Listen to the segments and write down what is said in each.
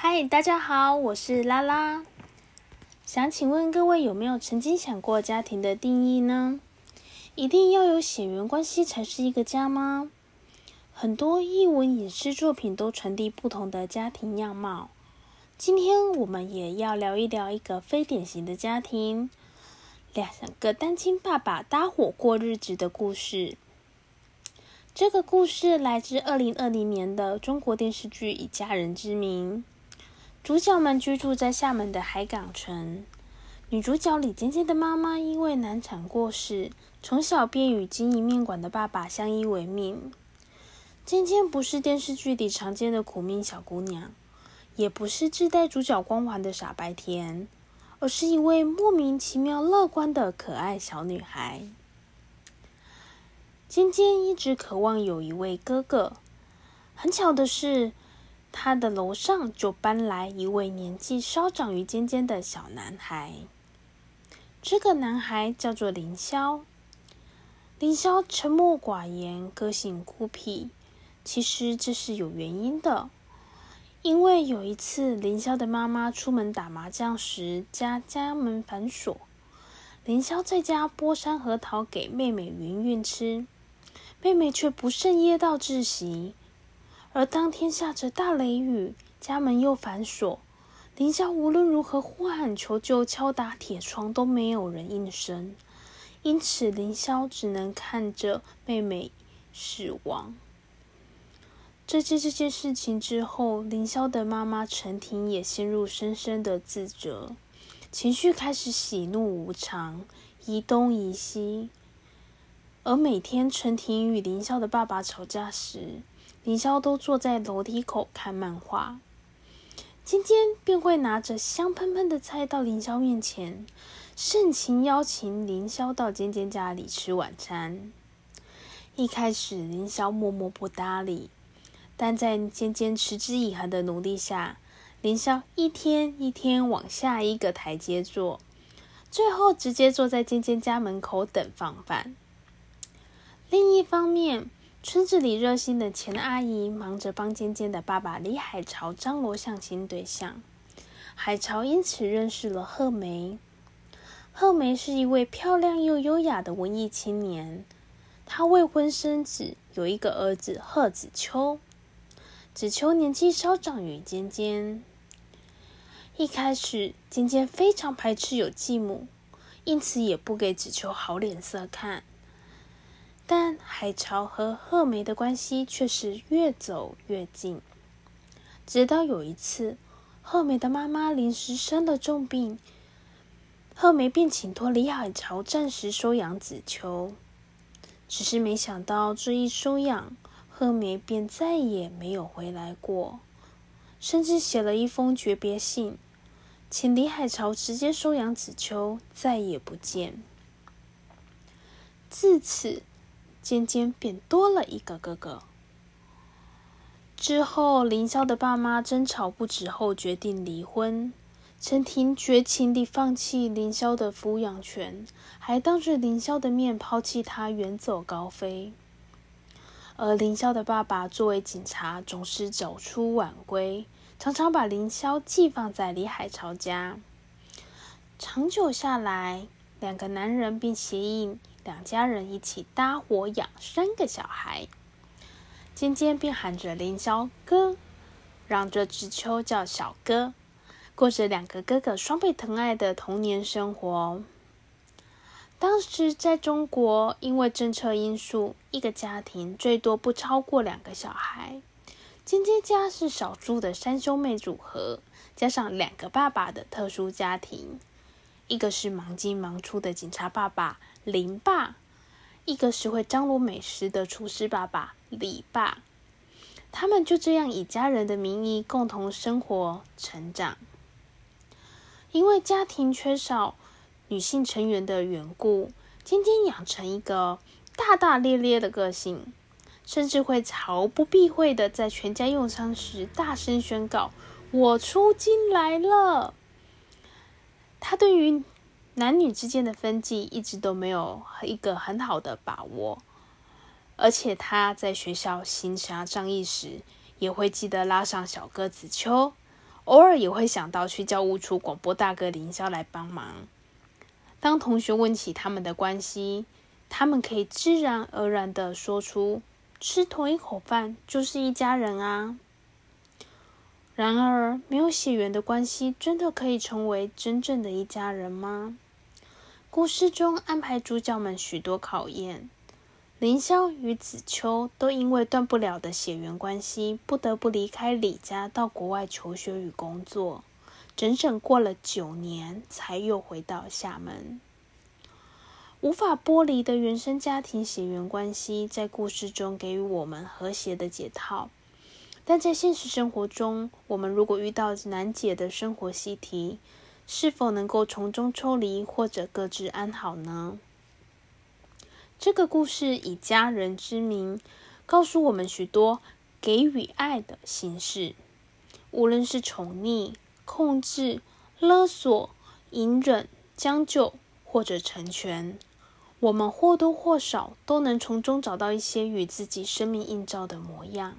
嗨，大家好，我是拉拉。想请问各位有没有曾经想过家庭的定义呢？一定要有血缘关系才是一个家吗？很多译文影视作品都传递不同的家庭样貌。今天我们也要聊一聊一个非典型的家庭——两个单亲爸爸搭伙过日子的故事。这个故事来自二零二零年的中国电视剧《以家人之名》。主角们居住在厦门的海港城。女主角李尖尖的妈妈因为难产过世，从小便与经营面馆的爸爸相依为命。尖尖不是电视剧里常见的苦命小姑娘，也不是自带主角光环的傻白甜，而是一位莫名其妙乐观的可爱小女孩。尖尖一直渴望有一位哥哥，很巧的是。他的楼上就搬来一位年纪稍长于尖尖的小男孩。这个男孩叫做凌霄。凌霄沉默寡言，个性孤僻。其实这是有原因的，因为有一次凌霄的妈妈出门打麻将时，家家门反锁，凌霄在家剥山核桃给妹妹云云吃，妹妹却不慎噎到窒息。而当天下着大雷雨，家门又反锁，林霄无论如何呼喊求救、敲打铁窗都没有人应声，因此林霄只能看着妹妹死亡。在这这件事情之后，林霄的妈妈陈婷也陷入深深的自责，情绪开始喜怒无常，移东移西。而每天陈婷与林霄的爸爸吵架时，凌霄都坐在楼梯口看漫画，尖尖便会拿着香喷喷的菜到凌霄面前，盛情邀请凌霄到尖尖家里吃晚餐。一开始，凌霄默默不搭理，但在尖尖持之以恒的努力下，凌霄一天一天往下一个台阶坐，最后直接坐在尖尖家门口等放饭。另一方面，村子里热心的钱阿姨忙着帮尖尖的爸爸李海潮张罗相亲对象，海潮因此认识了贺梅。贺梅是一位漂亮又优雅的文艺青年，她未婚生子，有一个儿子贺子秋。子秋年纪稍长于尖尖。一开始，尖尖非常排斥有继母，因此也不给子秋好脸色看。但海潮和贺梅的关系却是越走越近，直到有一次，贺梅的妈妈临时生了重病，贺梅便请托李海潮暂时收养子秋。只是没想到这一收养，贺梅便再也没有回来过，甚至写了一封诀别信，请李海潮直接收养子秋，再也不见。自此。渐渐便多了一个哥哥。之后，凌霄的爸妈争吵不止后，决定离婚。陈婷绝情地放弃凌霄的抚养权，还当着凌霄的面抛弃他，远走高飞。而凌霄的爸爸作为警察，总是早出晚归，常常把凌霄寄放在李海潮家。长久下来，两个男人便协议。两家人一起搭伙养三个小孩，尖尖便喊着凌霄哥，让这只秋叫小哥，过着两个哥哥双倍疼爱的童年生活。当时在中国，因为政策因素，一个家庭最多不超过两个小孩。尖尖家是少数的三兄妹组合，加上两个爸爸的特殊家庭，一个是忙进忙出的警察爸爸。林爸，一个是会张罗美食的厨师爸爸李爸，他们就这样以家人的名义共同生活成长。因为家庭缺少女性成员的缘故，尖尖养成一个大大咧咧的个性，甚至会毫不避讳的在全家用餐时大声宣告：“我出金来了。”他对于。男女之间的分际一直都没有一个很好的把握，而且他在学校行侠仗义时，也会记得拉上小哥子秋，偶尔也会想到去教务处广播大哥林霄来帮忙。当同学问起他们的关系，他们可以自然而然的说出：“吃同一口饭就是一家人啊。”然而，没有血缘的关系，真的可以成为真正的一家人吗？故事中安排主角们许多考验。凌霄与子秋都因为断不了的血缘关系，不得不离开李家到国外求学与工作，整整过了九年，才又回到厦门。无法剥离的原生家庭血缘关系，在故事中给予我们和谐的解套，但在现实生活中，我们如果遇到难解的生活习题，是否能够从中抽离，或者各自安好呢？这个故事以家人之名，告诉我们许多给予爱的形式。无论是宠溺、控制、勒索、隐忍、将就，或者成全，我们或多或少都能从中找到一些与自己生命映照的模样。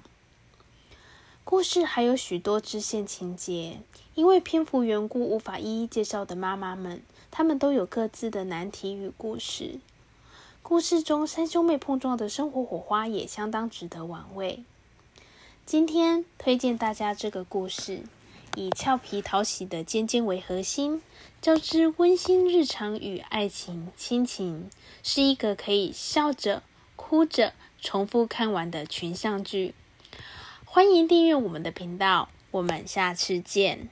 故事还有许多支线情节，因为篇幅缘故，无法一一介绍的妈妈们，她们都有各自的难题与故事。故事中三兄妹碰撞的生活火花也相当值得玩味。今天推荐大家这个故事，以俏皮讨喜的尖尖为核心，交织温馨日常与爱情亲情，是一个可以笑着哭着重复看完的群像剧。欢迎订阅我们的频道，我们下次见。